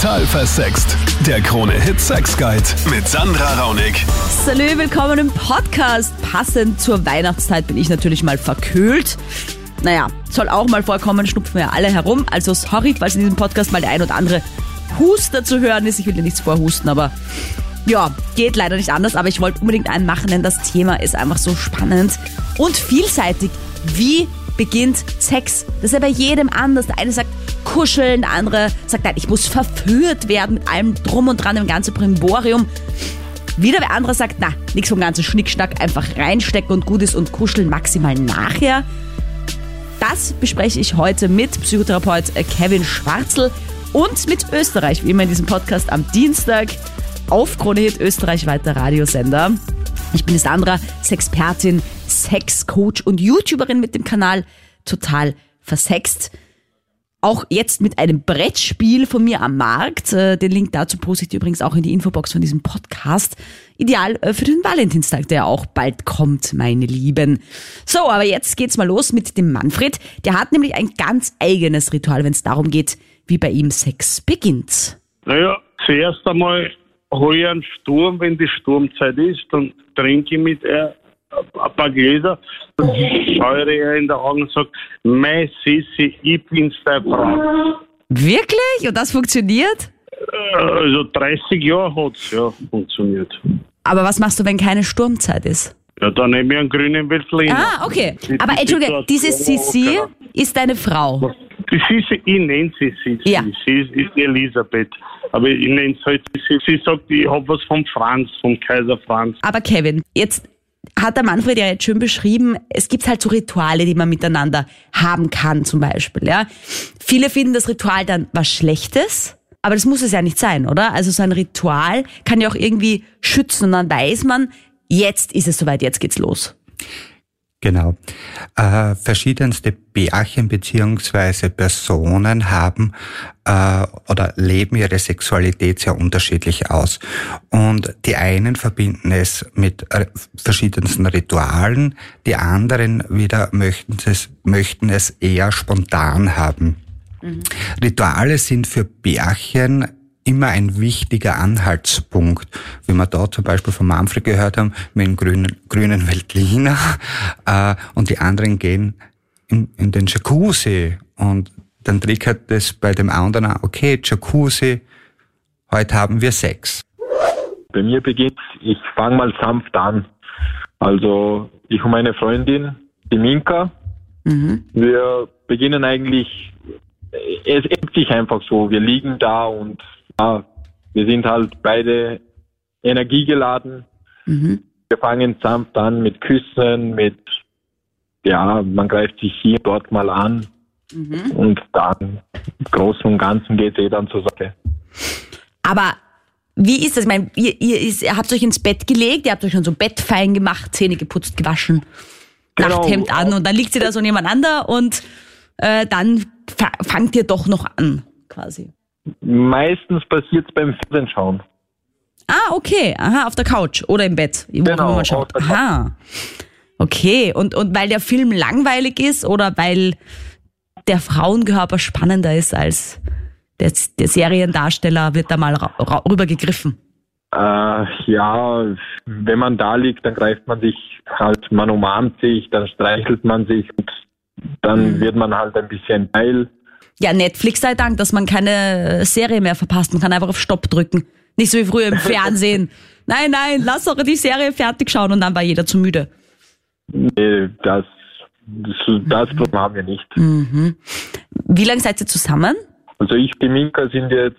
Total versext. Der Krone-Hit Sex Guide mit Sandra Raunig. Salü, willkommen im Podcast. Passend zur Weihnachtszeit bin ich natürlich mal verkühlt. Naja, soll auch mal vorkommen, schnupfen wir alle herum. Also sorry, falls in diesem Podcast mal der ein oder andere Huster zu hören ist. Ich will dir nichts vorhusten, aber ja, geht leider nicht anders. Aber ich wollte unbedingt einen machen, denn das Thema ist einfach so spannend und vielseitig. Wie beginnt Sex? Das ist ja bei jedem anders. Der eine sagt kuscheln, der andere sagt, nein, ich muss verführt werden mit allem drum und dran, im ganzen Primborium. Wieder der andere sagt, na, nichts vom ganzen Schnickschnack, einfach reinstecken und gut ist und kuscheln maximal nachher. Das bespreche ich heute mit Psychotherapeut Kevin Schwarzel und mit Österreich, wie immer in diesem Podcast am Dienstag auf Krone Hit Österreich weiter Radiosender. Ich bin Sandra, Sexpertin, Sexcoach und YouTuberin mit dem Kanal Total Versext. Auch jetzt mit einem Brettspiel von mir am Markt. Äh, Den Link dazu poste ich dir übrigens auch in die Infobox von diesem Podcast. Ideal äh, für den Valentinstag, der auch bald kommt, meine Lieben. So, aber jetzt geht's mal los mit dem Manfred. Der hat nämlich ein ganz eigenes Ritual, wenn es darum geht, wie bei ihm Sex beginnt. Naja, zuerst einmal hole ich einen Sturm, wenn die Sturmzeit ist, dann trinke ich mit ihr ein paar Gläser, ich ihr in die Augen und sage, mein Sissi, ich bin's deine Frau. Wirklich? Und das funktioniert? Also 30 Jahre hat's ja funktioniert. Aber was machst du, wenn keine Sturmzeit ist? Ja, dann nehme ich einen grünen Veltliner. Ah, okay. Aber Situation, diese Sissi genau. ist deine Frau. Die Sissi, ich nenne sie Sissi. Ja. Sie ist, ist Elisabeth. Aber ich nenne sie halt Sissi. Sie sagt, ich habe was vom Franz, vom Kaiser Franz. Aber Kevin, jetzt hat der Manfred ja jetzt schön beschrieben, es gibt halt so Rituale, die man miteinander haben kann, zum Beispiel. Ja? Viele finden das Ritual dann was Schlechtes, aber das muss es ja nicht sein, oder? Also so ein Ritual kann ja auch irgendwie schützen und dann weiß man, jetzt ist es soweit, jetzt geht's los. Genau. Äh, verschiedenste Pärchen beziehungsweise Personen haben äh, oder leben ihre Sexualität sehr unterschiedlich aus. Und die einen verbinden es mit äh, verschiedensten Ritualen, die anderen wieder möchten es, möchten es eher spontan haben. Rituale sind für Pärchen immer ein wichtiger Anhaltspunkt, wie wir da zum Beispiel von Manfred gehört haben, mit dem grünen, grünen Veltliner äh, und die anderen gehen in, in den Jacuzzi und dann triggert das bei dem anderen, auch, okay, Jacuzzi, heute haben wir Sex. Bei mir beginnt, ich fange mal sanft an. Also ich und meine Freundin, die Minka, wir beginnen eigentlich, es ergibt sich einfach so, wir liegen da und ja, wir sind halt beide energiegeladen. Wir fangen sanft an mit Küssen, mit, ja, man greift sich hier, dort mal an. Und dann, im Großen und Ganzen geht eh dann zur Sache. Aber wie ist das? Ich meine, ihr, ihr, ist, ihr habt euch ins Bett gelegt, ihr habt euch schon so Bettfein gemacht, Zähne geputzt, gewaschen, Genau. Nachthemd an und dann liegt sie da so nebeneinander und äh, dann fa fangt ihr doch noch an, quasi. Meistens passiert's beim Fernsehschauen. Ah, okay. Aha, auf der Couch oder im Bett. Wo Genau, man schaut. Aha. Okay. Und, und weil der Film langweilig ist oder weil der Frauenkörper spannender ist als der, der Seriendarsteller, wird da mal rübergegriffen. Äh, ja, wenn man da liegt, dann greift man sich halt, man umarmt sich, dann streichelt man sich und dann wird man halt ein bisschen geil. Ja, Netflix sei Dank, dass man keine Serie mehr verpasst. Man kann einfach auf Stopp drücken. Nicht so wie früher im Fernsehen. Nein, nein, lass doch die Serie fertig schauen und dann war jeder zu müde. Nee, das, das, das Problem haben wir nicht. Wie lange seid ihr zusammen? Also ich und die Minka sind jetzt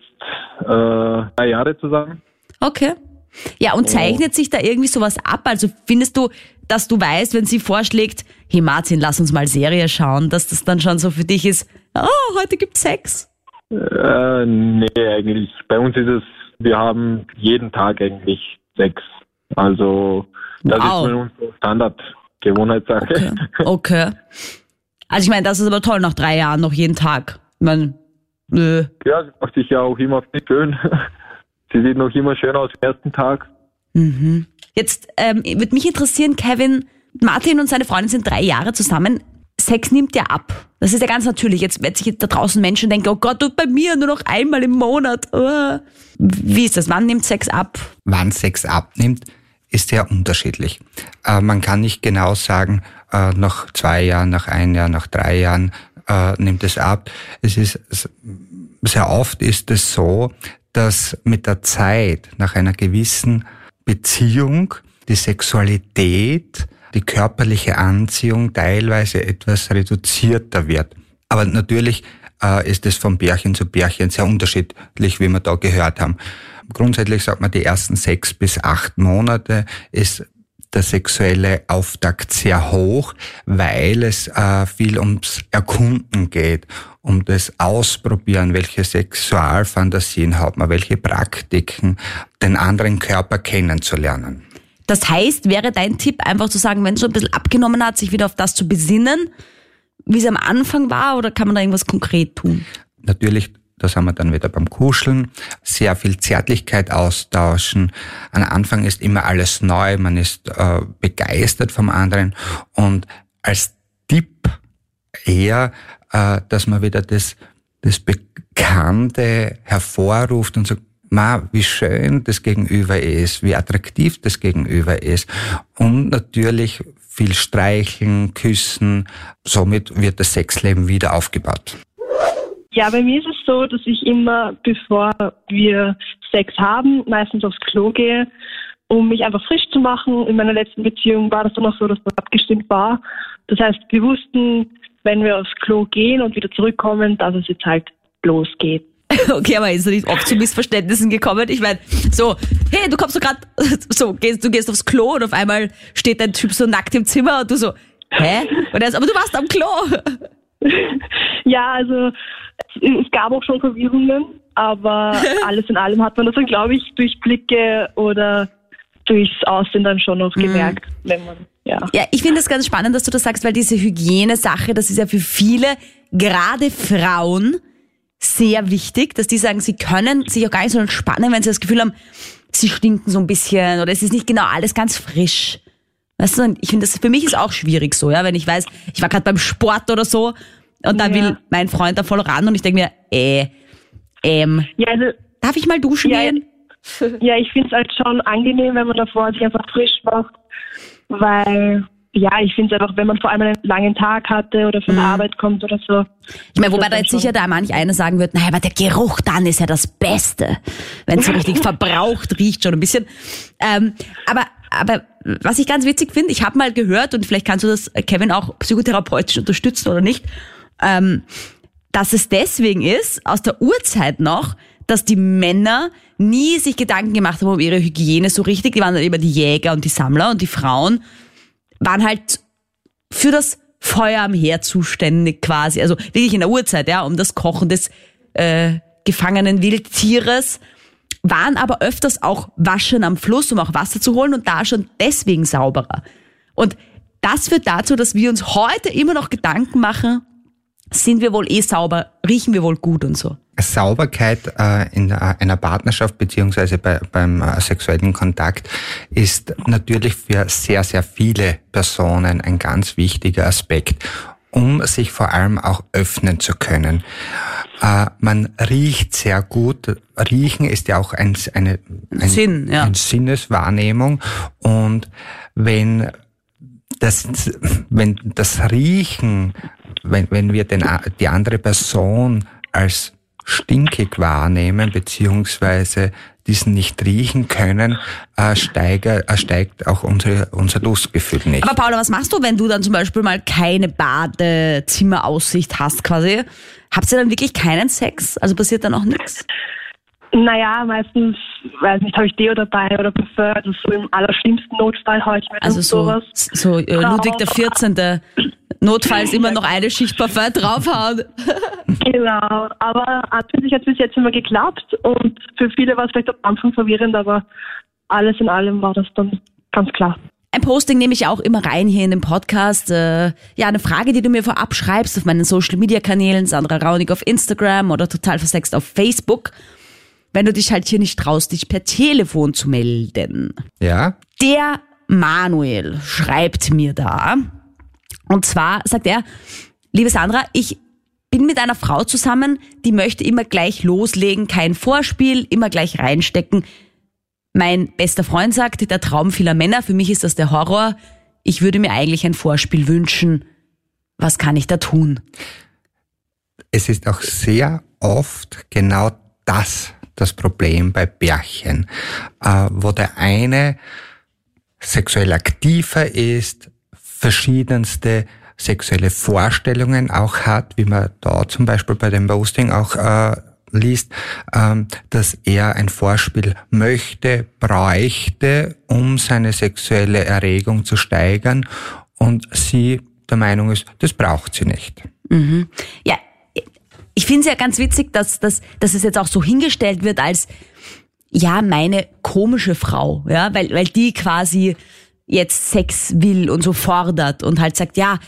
äh, drei Jahre zusammen. Okay. Ja, und zeichnet sich da irgendwie sowas ab? Also findest du, dass du weißt, wenn sie vorschlägt, hey Martin, lass uns mal Serie schauen, dass das dann schon so für dich ist, oh, heute gibt's Sex. Äh, nee, eigentlich. Bei uns ist es, wir haben jeden Tag eigentlich Sex. Also das Wow. ist für uns so Standard Gewohnheitssache. Okay. okay. Also ich meine, das ist aber toll, nach drei Jahren noch jeden Tag. Ich meine, nö. Ja, sie macht sich ja auch immer schön. Sie sieht noch immer schön aus am ersten Tag. Jetzt ähm, würde mich interessieren, Kevin, Martin und seine Freundin sind drei Jahre zusammen. Sex nimmt ja ab. Das ist ja ganz natürlich. Jetzt, wenn sich da draußen Menschen denken, oh Gott, und bei mir nur noch einmal im Monat. Oh. Wie ist das? Wann nimmt Sex ab? Wann Sex abnimmt, ist sehr unterschiedlich. Äh, man kann nicht genau sagen, äh, nach zwei Jahren, nach ein Jahr, nach drei Jahren äh, nimmt es ab. Es ist sehr oft ist es so, dass mit der Zeit nach einer gewissen Beziehung die Sexualität, die körperliche Anziehung teilweise etwas reduzierter wird. Aber natürlich äh, ist es von Bärchen zu Bärchen sehr unterschiedlich, wie wir da gehört haben. Grundsätzlich sagt man, die ersten sechs bis acht Monate ist der sexuelle Auftakt sehr hoch, weil es äh, viel ums Erkunden geht, um das Ausprobieren, welche Sexualfantasien hat man, welche Praktiken, den anderen Körper kennenzulernen. Das heißt, wäre dein Tipp einfach zu sagen, wenn es so ein bisschen abgenommen hat, sich wieder auf das zu besinnen, wie es am Anfang war, oder kann man da irgendwas konkret tun? Natürlich da sind wir dann wieder beim Kuscheln, sehr viel Zärtlichkeit austauschen. Am Anfang ist immer alles neu, man ist äh, begeistert vom anderen und als Tipp eher, äh, dass man wieder das, das Bekannte hervorruft und sagt, ma, wie schön das Gegenüber ist, wie attraktiv das Gegenüber ist und natürlich viel streicheln, küssen. Somit wird das Sexleben wieder aufgebaut. Ja, bei mir ist es so, dass ich immer, bevor wir Sex haben, meistens aufs Klo gehe, um mich einfach frisch zu machen. In meiner letzten Beziehung war das dann auch so, dass das abgestimmt war. Das heißt, wir wussten, wenn wir aufs Klo gehen und wieder zurückkommen, dass es jetzt halt losgeht. Okay, aber ist nicht oft zu Missverständnissen gekommen? Ich meine, so, hey, du kommst so gerade, so, gehst, du gehst aufs Klo und auf einmal steht dein Typ so nackt im Zimmer und du so, hä? Und er ist, aber du warst am Klo. ja, also es gab auch schon Verwirrungen, aber alles in allem hat man das dann, glaube ich, durch Blicke oder durchs Aussehen dann schon noch mhm. gemerkt, mhm. wenn man ja. Ja, ich finde es ganz spannend, dass du das sagst, weil diese Hygienesache, das ist ja für viele, gerade Frauen, sehr wichtig, dass die sagen, sie können sich auch gar nicht so entspannen, wenn sie das Gefühl haben, sie stinken so ein bisschen oder es ist nicht genau alles ganz frisch. Weißt du, ich finde, das für mich ist auch schwierig so, ja, wenn ich weiß, ich war gerade beim Sport oder so und da ja. will mein Freund da voll ran und ich denke mir, äh, ähm, ja, also, darf ich mal duschen ja, gehen? Ja, ich finde es halt schon angenehm, wenn man davor sich einfach frisch macht, weil ja, ich finde es einfach, wenn man vor allem einen langen Tag hatte oder von der mhm. Arbeit kommt oder so. Ich meine, wobei da jetzt sicher da manch einer sagen wird, naja, aber der Geruch dann ist ja das Beste. Wenn es so richtig verbraucht riecht schon ein bisschen. Ähm, aber, aber was ich ganz witzig finde, ich habe mal gehört, und vielleicht kannst du das, Kevin, auch psychotherapeutisch unterstützen oder nicht, ähm, dass es deswegen ist, aus der Urzeit noch, dass die Männer nie sich Gedanken gemacht haben um ihre Hygiene so richtig. Die waren dann immer die Jäger und die Sammler und die Frauen waren halt für das Feuer am Herd zuständig quasi. Also wirklich in der Urzeit, ja, um das Kochen des äh, gefangenen Wildtieres waren aber öfters auch waschen am Fluss, um auch Wasser zu holen und da schon deswegen sauberer. Und das führt dazu, dass wir uns heute immer noch Gedanken machen, sind wir wohl eh sauber, riechen wir wohl gut und so. Sauberkeit äh, in einer Partnerschaft beziehungsweise bei, beim äh, sexuellen Kontakt ist natürlich für sehr, sehr viele Personen ein ganz wichtiger Aspekt, um sich vor allem auch öffnen zu können. Äh, man riecht sehr gut. Riechen ist ja auch ein, eine ein, Sinn, ja. eine Sinneswahrnehmung und wenn das, wenn das Riechen wenn, wenn wir den, die andere Person als stinkig wahrnehmen, beziehungsweise diesen nicht riechen können, äh, steige, äh, steigt auch unsere, unser Lustgefühl nicht. Aber Paula, was machst du, wenn du dann zum Beispiel mal keine Badezimmeraussicht hast quasi? Habt ihr dann wirklich keinen Sex? Also passiert dann auch nichts? Naja, meistens, weiß nicht, habe ich Deo dabei oder Parfum, also so im allerschlimmsten Notfall ich mir also so, sowas. So äh, Ludwig der 14 notfalls immer noch eine Schicht Parfum draufhauen. Genau, aber für sich hat es bis jetzt immer geklappt und für viele war es vielleicht am Anfang verwirrend, aber alles in allem war das dann ganz klar. Ein Posting nehme ich auch immer rein hier in den Podcast. Äh, ja, eine Frage, die du mir vorab schreibst auf meinen Social Media Kanälen, Sandra Raunig auf Instagram oder total versext auf Facebook. Wenn du dich halt hier nicht traust, dich per Telefon zu melden. Ja. Der Manuel schreibt mir da, Und zwar sagt er, liebe Sandra, ich bin mit einer Frau zusammen, die möchte immer gleich loslegen, kein Vorspiel, immer gleich reinstecken. Mein bester Freund sagt, der Traum vieler Männer, für mich ist das der Horror. Ich würde mir eigentlich ein Vorspiel wünschen. Was kann ich da tun? Es ist auch sehr oft genau das das Problem bei Bärchen, äh, wo der eine sexuell aktiver ist, verschiedenste sexuelle Vorstellungen auch hat, wie man da zum Beispiel bei dem Boasting auch äh, liest, ähm, dass er ein Vorspiel möchte, bräuchte, um seine sexuelle Erregung zu steigern und sie der Meinung ist, das braucht sie nicht. Mhm. Ja, ich finde es ja ganz witzig, dass, dass, dass es jetzt auch so hingestellt wird als, ja, meine komische Frau, ja, weil, weil die quasi jetzt Sex will und so fordert und halt sagt, ja,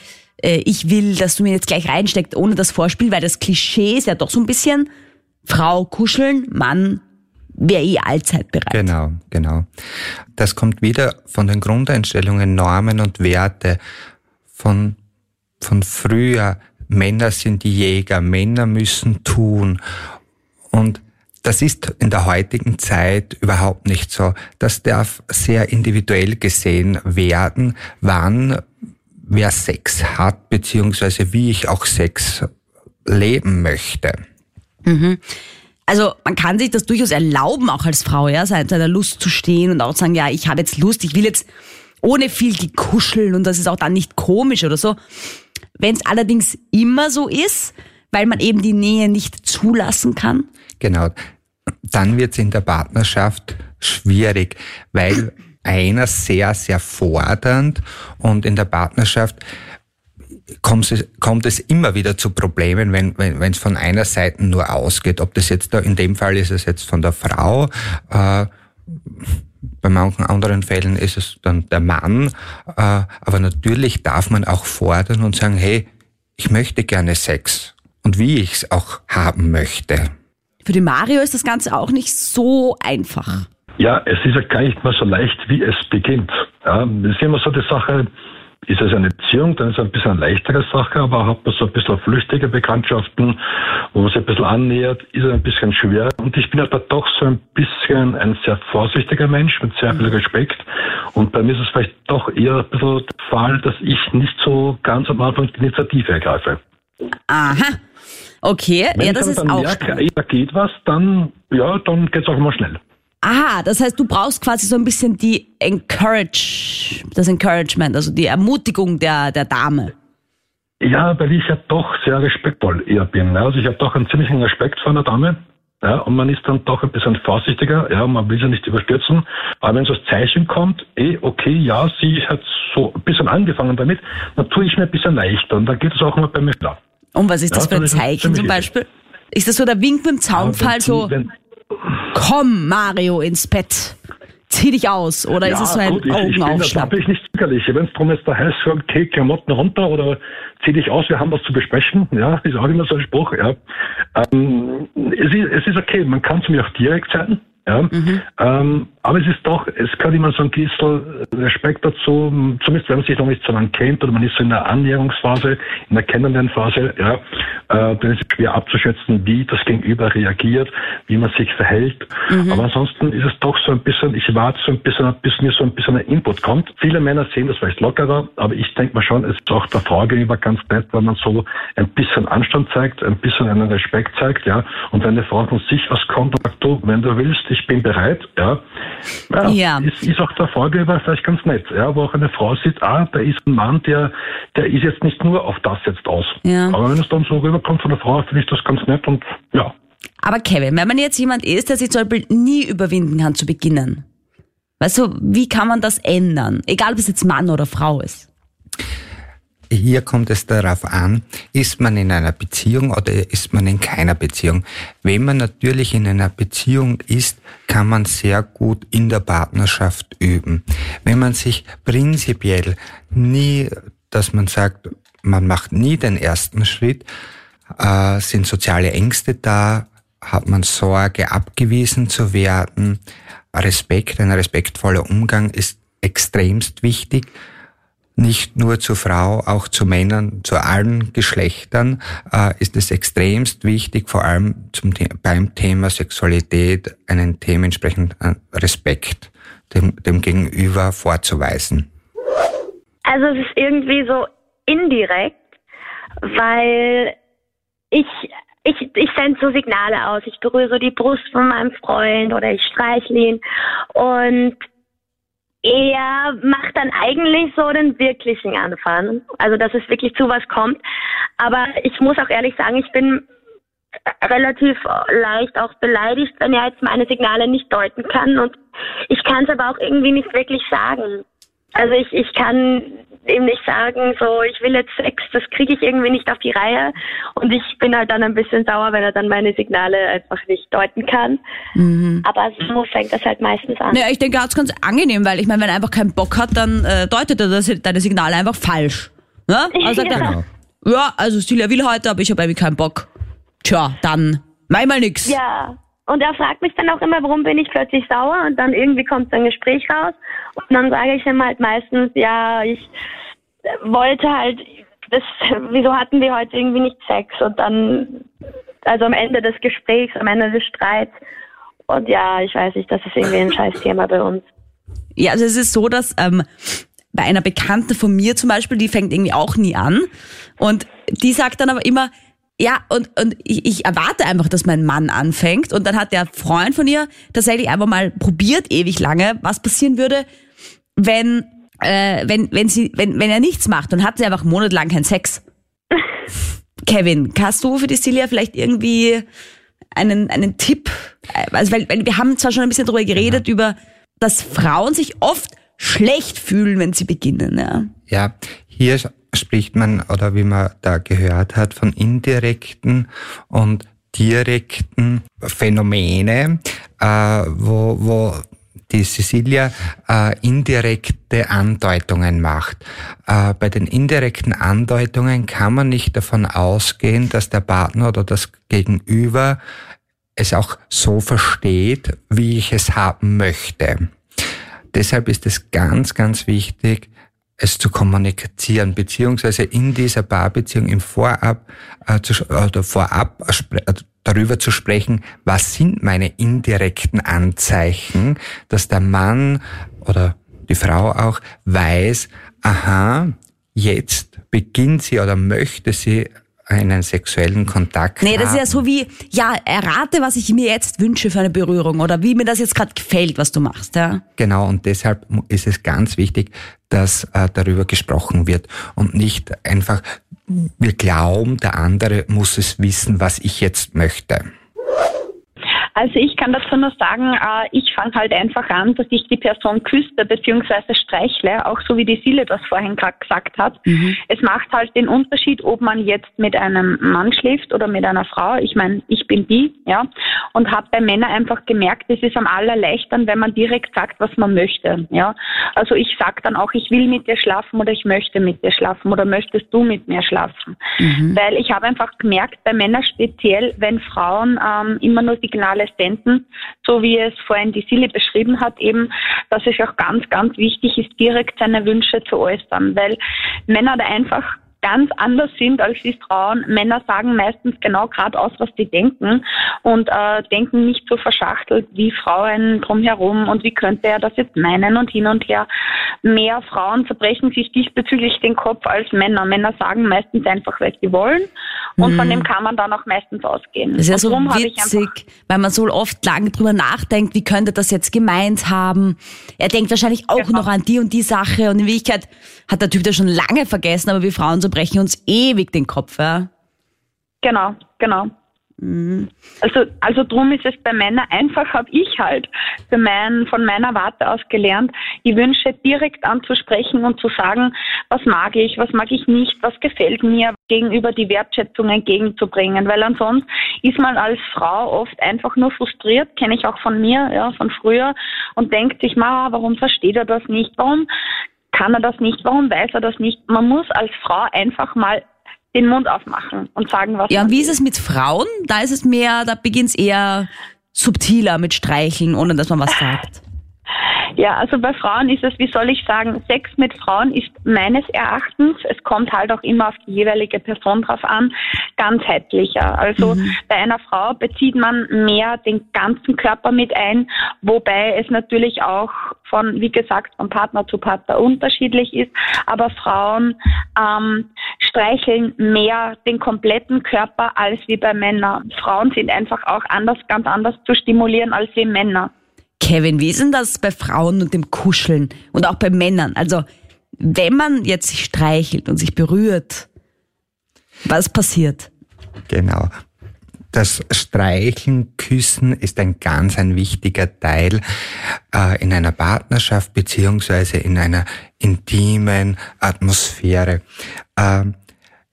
äh, ich will, dass du mir jetzt gleich reinsteckst ohne das Vorspiel, weil das Klischee ist ja doch so ein bisschen Frau kuscheln, Mann wäre eh allzeit bereit. Genau, genau. Das kommt wieder von den Grundeinstellungen, Normen und Werte von, von früher. Männer sind die Jäger, Männer müssen tun. Und das ist in der heutigen Zeit überhaupt nicht so. Das darf sehr individuell gesehen werden, wann wer Sex hat, beziehungsweise wie ich auch Sex leben möchte. Mhm. Also man kann sich das durchaus erlauben, auch als Frau, ja, seiner Lust zu stehen und auch sagen, ja, ich habe jetzt Lust, ich will jetzt ohne viel gekuscheln und das ist auch dann nicht komisch oder so. Wenn es allerdings immer so ist, weil man eben die Nähe nicht zulassen kann. Genau. Dann wird es in der Partnerschaft schwierig, weil einer sehr, sehr fordernd und in der Partnerschaft kommt es, kommt es immer wieder zu Problemen, wenn wenn wenn, es von einer Seite nur ausgeht. Ob das jetzt da, in dem Fall ist es jetzt von der Frau, äh, bei manchen anderen Fällen ist es dann der Mann. Äh, aber natürlich darf man auch fordern und sagen, hey, ich möchte gerne Sex und wie ich es auch haben möchte. Für den Mario ist das Ganze auch nicht so einfach. Ja, es ist ja gar nicht mal so leicht, wie es beginnt. Ja, das ist immer so die Sache, ist es eine Beziehung, dann ist es ein bisschen eine leichtere Sache, aber hat man so ein bisschen flüchtige Bekanntschaften, wo man sich ein bisschen annähert, ist es ein bisschen schwer. Und ich bin aber doch so ein bisschen ein sehr vorsichtiger Mensch mit sehr viel Respekt. Und bei mir ist es vielleicht doch eher ein bisschen der Fall, dass ich nicht so ganz am Anfang die Initiative ergreife. Aha. Okay, Wenn ja, das ist auch merke, da geht was, dann, ja, dann geht's auch immer schnell. Aha, das heißt, du brauchst quasi so ein bisschen die Encourage, das Encouragement, also die Ermutigung der, der Dame. Ja, weil ich ja doch sehr respektvoll eher bin. Ja. Also ich habe doch einen ziemlichen Respekt vor einer Dame. Ja, und man ist dann doch ein bisschen vorsichtiger, ja, man will sie nicht überstürzen. Aber wenn so das Zeichen kommt, eh, okay, ja, sie hat so ein bisschen angefangen damit, dann tue ich mir ein bisschen leichter und dann geht es auch mal bei mir klar. Und was ist das Ja, für ein Zeichen zum Beispiel? Ist das so der Wink mit dem Zaunpfahl, wenn so, wenn- komm Mario ins Bett, zieh dich aus? Oder ist es so ein gut, ich, bin da Augenaufschlag? bin ich nicht zögerlich. Wenn es darum ist, da heißt, okay, Klamotten runter oder zieh dich aus, wir haben was zu besprechen. Ja, ist auch immer so ein Spruch. Ja. Ähm, es, ist, es ist okay, man kann zu mir auch direkt sein. Ja. Ähm, aber es ist doch, es gehört immer so ein bisschen Respekt dazu, zumindest wenn man sich noch nicht so lange kennt oder man ist so in der Annäherungsphase, in der Kennenlernphase, ja, äh, dann ist es schwer abzuschätzen, wie das Gegenüber reagiert, wie man sich verhält. Aber ansonsten ist es doch so ein bisschen, ich warte so ein bisschen, bis mir so ein bisschen ein Input kommt. Viele Männer sehen das vielleicht lockerer, aber ich denke mal schon, es ist auch der Frau gegenüber ganz nett, wenn man so ein bisschen Anstand zeigt, ein bisschen einen Respekt zeigt, ja. Und wenn eine Frau von sich aus kommt und sagt, du, wenn du willst, ich bin bereit, ja. Ja, Ja. Ist, ist auch der gegenüber vielleicht ganz nett, ja, wo auch eine Frau sieht, ah, da ist ein Mann, der, der ist jetzt nicht nur auf das jetzt aus. Ja. Aber wenn es dann so rüberkommt von der Frau, finde ich das ganz nett und ja. Aber Kevin, wenn man jetzt jemand ist, der sich zum Beispiel nie überwinden kann zu beginnen, weißt du, wie kann man das ändern? Egal, ob es jetzt Mann oder Frau ist. Hier kommt es darauf an, ist man in einer Beziehung oder ist man in keiner Beziehung. Wenn man natürlich in einer Beziehung ist, kann man sehr gut in der Partnerschaft üben. Wenn man sich prinzipiell nie, dass man sagt, man macht nie den ersten Schritt, äh, sind soziale Ängste da, hat man Sorge, abgewiesen zu werden. Respekt, ein respektvoller Umgang ist extremst wichtig. Nicht nur zur Frau, auch zu Männern, zu allen Geschlechtern äh, ist es extremst wichtig, vor allem zum, beim Thema Sexualität einen dementsprechend äh, Respekt dem, dem Gegenüber vorzuweisen. Also es ist irgendwie so indirekt, weil ich ich, ich sende so Signale aus. Ich berühre so die Brust von meinem Freund oder ich streichle ihn. Und er macht dann eigentlich so den wirklichen Anfang. Also, dass es wirklich zu was kommt. Aber ich muss auch ehrlich sagen, ich bin relativ leicht auch beleidigt, wenn er jetzt meine Signale nicht deuten kann. Und ich kann es aber auch irgendwie nicht wirklich sagen. Also ich, ich kann ihm nicht sagen, so ich will jetzt Sex, das kriege ich irgendwie nicht auf die Reihe. Und ich bin halt dann ein bisschen sauer, wenn er dann meine Signale einfach nicht deuten kann. Mhm. Aber so fängt das halt meistens an. Naja, ich denke, er hat es ganz angenehm, weil ich meine, wenn er einfach keinen Bock hat, dann äh, deutet er das, deine Signale einfach falsch. Ne? Also sagt ja. er, ja, also Silja will heute, aber ich habe irgendwie keinen Bock. Tja, dann mach mal nix. Ja. Und er fragt mich dann auch immer, warum bin ich plötzlich sauer? Und dann irgendwie kommt so ein Gespräch raus. Und dann sage ich ihm halt meistens, ja, ich wollte halt, das, wieso hatten wir heute irgendwie nicht Sex? Und dann, also am Ende des Gesprächs, am Ende des Streits. Und ja, ich weiß nicht, das ist irgendwie ein scheiß Thema bei uns. Ja, also es ist so, dass ähm, bei einer Bekannten von mir zum Beispiel, die fängt irgendwie auch nie an. Und die sagt dann aber immer, ja, und, und ich, ich erwarte einfach, dass mein Mann anfängt. Und dann hat der Freund von ihr tatsächlich einfach mal probiert, ewig lange, was passieren würde, wenn, äh, wenn, wenn, sie, wenn, wenn er nichts macht und hat sie einfach monatelang keinen Sex. Kevin, hast du für die Silja vielleicht irgendwie einen, einen Tipp? Also, weil, weil wir haben zwar schon ein bisschen darüber geredet, ja. über, dass Frauen sich oft schlecht fühlen, wenn sie beginnen. Ja, ja hier spricht man, oder wie man da gehört hat, von indirekten und direkten Phänomene, äh, wo, wo die Cecilia äh, indirekte Andeutungen macht. Äh, bei den indirekten Andeutungen kann man nicht davon ausgehen, dass der Partner oder das Gegenüber es auch so versteht, wie ich es haben möchte. Deshalb ist es ganz, ganz wichtig, es zu kommunizieren, beziehungsweise in dieser Paarbeziehung im Vorab, äh, zu, oder vorab äh, darüber zu sprechen, was sind meine indirekten Anzeichen, dass der Mann oder die Frau auch weiß, aha, jetzt beginnt sie oder möchte sie einen sexuellen Kontakt Nee, das haben. ist ja so wie, ja, errate, was ich mir jetzt wünsche für eine Berührung oder wie mir das jetzt gerade gefällt, was du machst. Ja? Genau, und deshalb ist es ganz wichtig, dass äh, darüber gesprochen wird und nicht einfach, wir glauben, der andere muss es wissen, was ich jetzt möchte. Also ich kann dazu nur sagen, äh, ich fange halt einfach an, dass ich die Person küsse bzw. streichle, auch so wie die Sile das vorhin gerade gesagt hat. Mhm. Es macht halt den Unterschied, ob man jetzt mit einem Mann schläft oder mit einer Frau. Ich meine, ich bin die, ja, und habe bei Männern einfach gemerkt, es ist am allerleichtern, wenn man direkt sagt, was man möchte, ja. Also ich sage dann auch, ich will mit dir schlafen oder ich möchte mit dir schlafen oder möchtest du mit mir schlafen, mhm. weil ich habe einfach gemerkt, bei Männern speziell, wenn Frauen ähm, immer nur Signale Adoleszenten, so wie es vorhin die Silly beschrieben hat, eben, dass es auch ganz, ganz wichtig ist, direkt seine Wünsche zu äußern, weil Männer da einfach ganz anders sind als die Frauen. Männer sagen meistens genau gerade aus, was sie denken und äh, denken nicht so verschachtelt wie Frauen drumherum und wie könnte er das jetzt meinen und hin und her. Mehr Frauen zerbrechen sich diesbezüglich den Kopf als Männer. Männer sagen meistens einfach, was sie wollen und mhm. von dem kann man dann auch meistens ausgehen. Das ist ja so witzig, weil man so oft lange drüber nachdenkt, wie könnte das jetzt gemeint haben. Er denkt wahrscheinlich auch genau. noch an die und die Sache und in Wirklichkeit hat der Typ das schon lange vergessen, aber wir Frauen so brechen uns ewig den Kopf, ja? Genau, genau. Mhm. Also, also drum ist es bei Männern einfach, habe ich halt mein, von meiner Warte aus gelernt, die Wünsche direkt anzusprechen und zu sagen, was mag ich, was mag ich nicht, was gefällt mir, gegenüber die Wertschätzung entgegenzubringen. Weil ansonsten ist man als Frau oft einfach nur frustriert, kenne ich auch von mir, ja, von früher, und denkt sich, ma, warum versteht er das nicht? Warum kann er das nicht? Warum weiß er das nicht? Man muss als Frau einfach mal den Mund aufmachen und sagen, was. Ja, und wie ist es mit Frauen? Da ist es mehr, da beginnt es eher subtiler mit Streicheln, ohne dass man was sagt. Ja, also bei Frauen ist es, wie soll ich sagen, Sex mit Frauen ist meines Erachtens, es kommt halt auch immer auf die jeweilige Person drauf an, ganzheitlicher. Also mhm. bei einer Frau bezieht man mehr den ganzen Körper mit ein, wobei es natürlich auch von, wie gesagt, von Partner zu Partner unterschiedlich ist. Aber Frauen ähm, streicheln mehr den kompletten Körper als wie bei Männern. Frauen sind einfach auch anders, ganz anders zu stimulieren als wie Männer. Kevin, wie ist denn das bei Frauen und dem Kuscheln und auch bei Männern? Also, wenn man jetzt sich streichelt und sich berührt, was passiert? Genau. Das Streicheln, Küssen ist ein ganz ein wichtiger Teil äh, in einer Partnerschaft beziehungsweise in einer intimen Atmosphäre. Äh,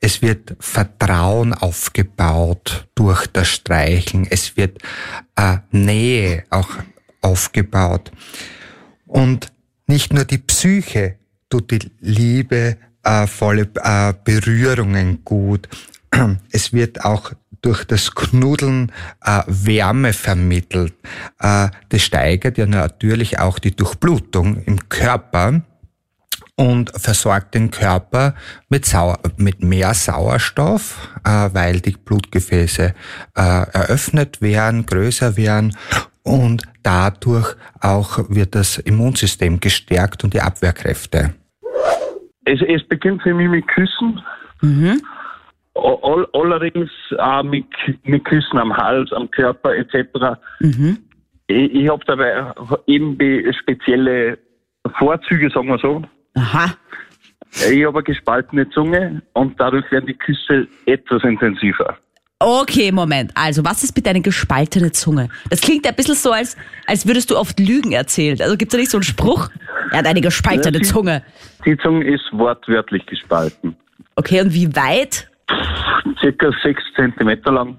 es wird Vertrauen aufgebaut durch das Streicheln. Es wird äh, Nähe auch aufgebaut. Und nicht nur die Psyche tut die Liebe äh, volle äh, Berührungen gut. Es wird auch durch das Knuddeln äh, Wärme vermittelt. Äh, das steigert ja natürlich auch die Durchblutung im Körper und versorgt den Körper mit, Sauer, mit mehr Sauerstoff, äh, weil die Blutgefäße äh, eröffnet werden, größer werden und dadurch auch wird das Immunsystem gestärkt und die Abwehrkräfte. Es, es beginnt für mich mit Küssen. Mhm. All, allerdings auch mit, mit Küssen am Hals, am Körper etc. Mhm. Ich, ich habe dabei eben spezielle Vorzüge, sagen wir so. Aha. Ich habe eine gespaltene Zunge und dadurch werden die Küsse etwas intensiver. Okay, Moment. Also, was ist bitte eine gespaltene Zunge? Das klingt ein bisschen so, als, als würdest du oft Lügen erzählt. Also gibt es da nicht so einen Spruch? Er hat eine gespaltene Zunge. Die Zunge ist wortwörtlich gespalten. Okay, und wie weit? Circa sechs Zentimeter lang.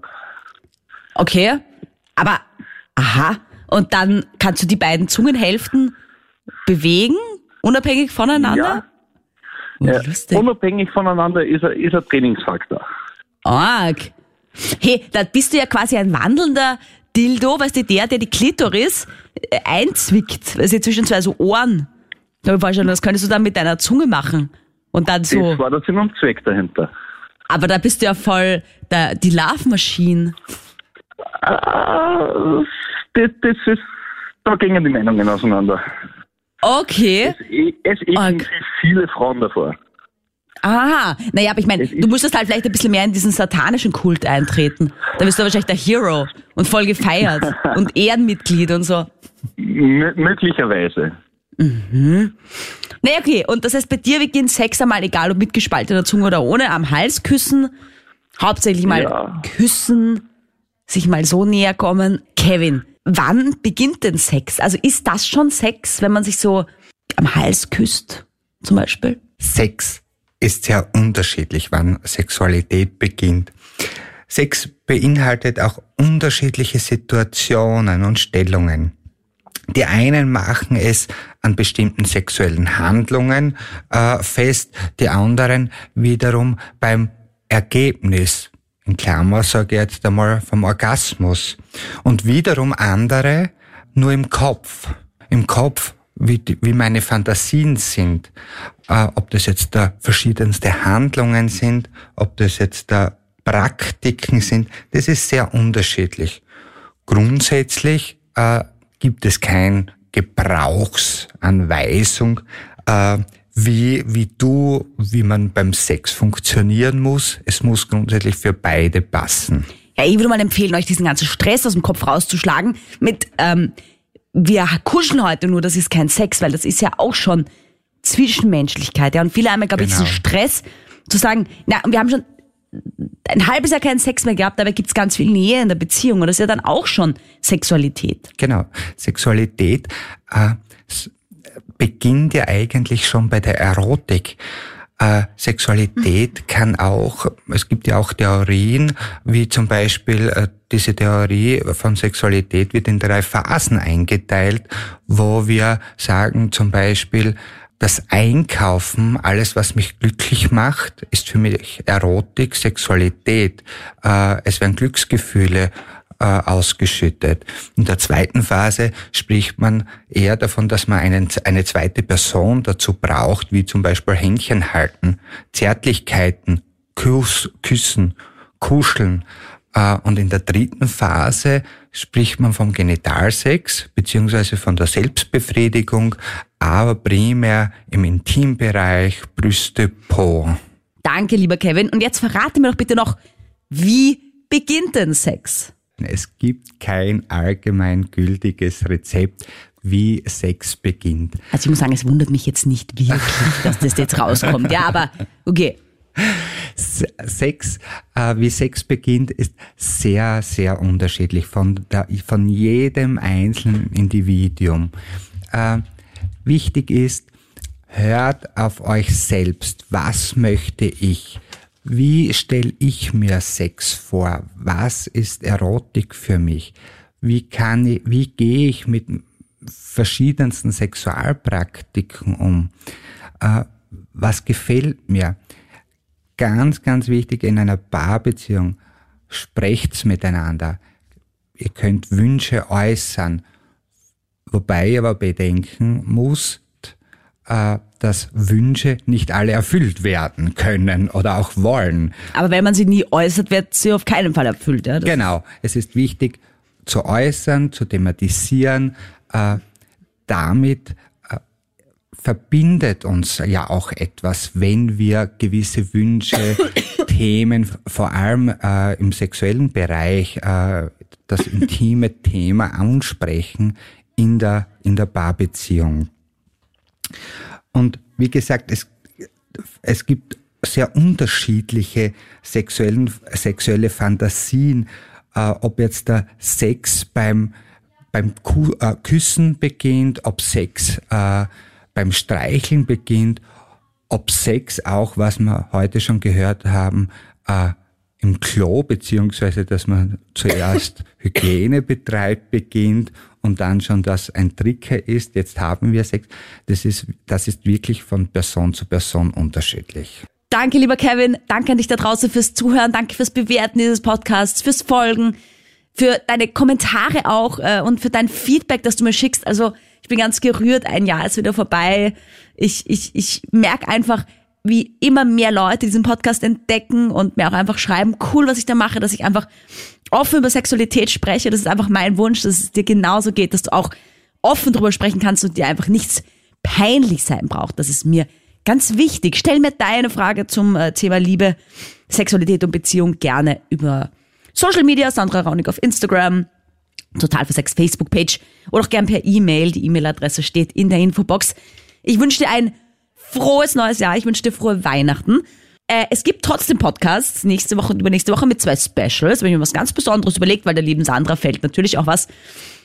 Okay, aber, aha. Und dann kannst du die beiden Zungenhälften bewegen, unabhängig voneinander? Ja. ja unabhängig voneinander ist ein, ist ein Trainingsfaktor. Arg. Hey, da bist du ja quasi ein wandelnder Dildo, weißt du, der, der die Klitoris äh, einzwickt, weißt du, zwischen zwei so Ohren. Ich habe mir vorstellen, das könntest du dann mit deiner Zunge machen. Und dann so. Das war der Sinn und Zweck dahinter. Aber da bist du ja voll der, die Love-Maschine. Ah, das, das ist, da gingen die Meinungen auseinander. Okay. Es, es okay. viele Frauen davor. Aha, naja, aber ich meine, du musstest halt vielleicht ein bisschen mehr in diesen satanischen Kult eintreten. Da bist du wahrscheinlich der Hero und voll gefeiert und Ehrenmitglied und so. M möglicherweise. Mhm. Naja, okay, und das heißt, bei dir beginnt Sex einmal, egal ob mit gespaltener Zunge oder ohne, am Hals küssen, hauptsächlich mal ja. küssen, sich mal so näher kommen. Kevin, wann beginnt denn Sex? Also ist das schon Sex, wenn man sich so am Hals küsst, zum Beispiel? Sex ist sehr unterschiedlich, wann Sexualität beginnt. Sex beinhaltet auch unterschiedliche Situationen und Stellungen. Die einen machen es an bestimmten sexuellen Handlungen äh, fest, die anderen wiederum beim Ergebnis, in Klammer sage ich jetzt einmal vom Orgasmus, und wiederum andere nur im Kopf. Im Kopf wie, wie meine Fantasien sind, äh, ob das jetzt da verschiedenste Handlungen sind, ob das jetzt da Praktiken sind, das ist sehr unterschiedlich. Grundsätzlich äh, gibt es kein Gebrauchsanweisung, äh, wie, wie du, wie man beim Sex funktionieren muss. Es muss grundsätzlich für beide passen. Ja, ich würde mal empfehlen, euch diesen ganzen Stress aus dem Kopf rauszuschlagen mit ähm, wir kuscheln heute nur, das ist kein Sex, weil das ist ja auch schon Zwischenmenschlichkeit. Ja. Und viele haben ja, glaube ich, diesen genau. Stress zu sagen, na, wir haben schon ein halbes Jahr keinen Sex mehr gehabt, dabei gibt's ganz viel Nähe in der Beziehung. Und das ist ja dann auch schon Sexualität. Genau. Sexualität äh, beginnt ja eigentlich schon bei der Erotik. Äh, Sexualität kann auch, es gibt ja auch Theorien, wie zum Beispiel äh, diese Theorie von Sexualität wird in drei Phasen eingeteilt, wo wir sagen zum Beispiel, das Einkaufen, alles was mich glücklich macht, ist für mich Erotik, Sexualität. Äh, es werden Glücksgefühle äh, ausgeschüttet. In der zweiten Phase spricht man eher davon, dass man einen, eine zweite Person dazu braucht, wie zum Beispiel Händchen halten, Zärtlichkeiten, Kuss, Küssen, Kuscheln. Äh, und in der dritten Phase spricht man vom Genitalsex beziehungsweise von der Selbstbefriedigung, aber primär im Intimbereich Brüste, Po. Danke, lieber Kevin. Und jetzt verrate mir doch bitte noch, wie beginnt denn Sex? Es gibt kein allgemeingültiges Rezept, wie Sex beginnt. Also ich muss sagen, es wundert mich jetzt nicht wirklich, dass das jetzt rauskommt. Ja, aber okay. Sex, äh, wie Sex beginnt, ist sehr, sehr unterschiedlich von, der, von jedem einzelnen Individuum. Äh, wichtig ist, hört auf euch selbst. Was möchte ich? Wie stelle ich mir Sex vor? Was ist Erotik für mich? Wie kann ich, wie gehe ich mit verschiedensten Sexualpraktiken um? Äh, was gefällt mir? Ganz, ganz wichtig in einer Paarbeziehung, sprecht's miteinander. Ihr könnt Wünsche äußern, wobei ihr aber bedenken muss, dass Wünsche nicht alle erfüllt werden können oder auch wollen. Aber wenn man sie nie äußert, wird sie auf keinen Fall erfüllt. Ja? Das genau. Es ist wichtig zu äußern, zu thematisieren. Äh, damit äh, verbindet uns ja auch etwas, wenn wir gewisse Wünsche, Themen, vor allem äh, im sexuellen Bereich, äh, das intime Thema ansprechen in der, in der Paarbeziehung. Und wie gesagt, es, es gibt sehr unterschiedliche sexuellen, sexuelle Fantasien, äh, ob jetzt der Sex beim, beim Ku äh, Küssen beginnt, ob Sex äh, beim Streicheln beginnt, ob Sex auch, was wir heute schon gehört haben, äh, im Klo, beziehungsweise dass man zuerst Hygiene betreibt, beginnt und dann schon das ein Tricker ist, jetzt haben wir Sex. Das ist, das ist wirklich von Person zu Person unterschiedlich. Danke, lieber Kevin. Danke an dich da draußen fürs Zuhören. Danke fürs Bewerten dieses Podcasts, fürs Folgen, für deine Kommentare auch äh, und für dein Feedback, das du mir schickst. Also ich bin ganz gerührt. Ein Jahr ist wieder vorbei. Ich, ich, ich merke einfach, wie immer mehr Leute diesen Podcast entdecken und mir auch einfach schreiben, cool, was ich da mache, dass ich einfach offen über Sexualität spreche. Das ist einfach mein Wunsch, dass es dir genauso geht, dass du auch offen darüber sprechen kannst und dir einfach nichts peinlich sein braucht. Das ist mir ganz wichtig. Stell mir deine Frage zum äh, Thema Liebe, Sexualität und Beziehung gerne über Social Media, Sandra Raunig auf Instagram, Total für Sex Facebook-Page oder auch gern per E-Mail. Die E-Mail-Adresse steht in der Infobox. Ich wünsche dir ein frohes neues Jahr. Ich wünsche dir frohe Weihnachten. Äh, es gibt trotzdem Podcasts nächste Woche und übernächste Woche mit zwei Specials. Wenn ich mir was ganz Besonderes überlegt, weil der lieben Sandra fällt natürlich auch was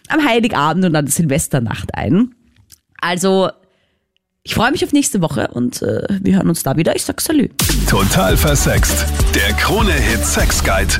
am Heiligabend und an der Silvesternacht ein. Also, ich freue mich auf nächste Woche und äh, wir hören uns da wieder. Ich sag Salü. Total versext. Der Krone-Hit Sex Guide.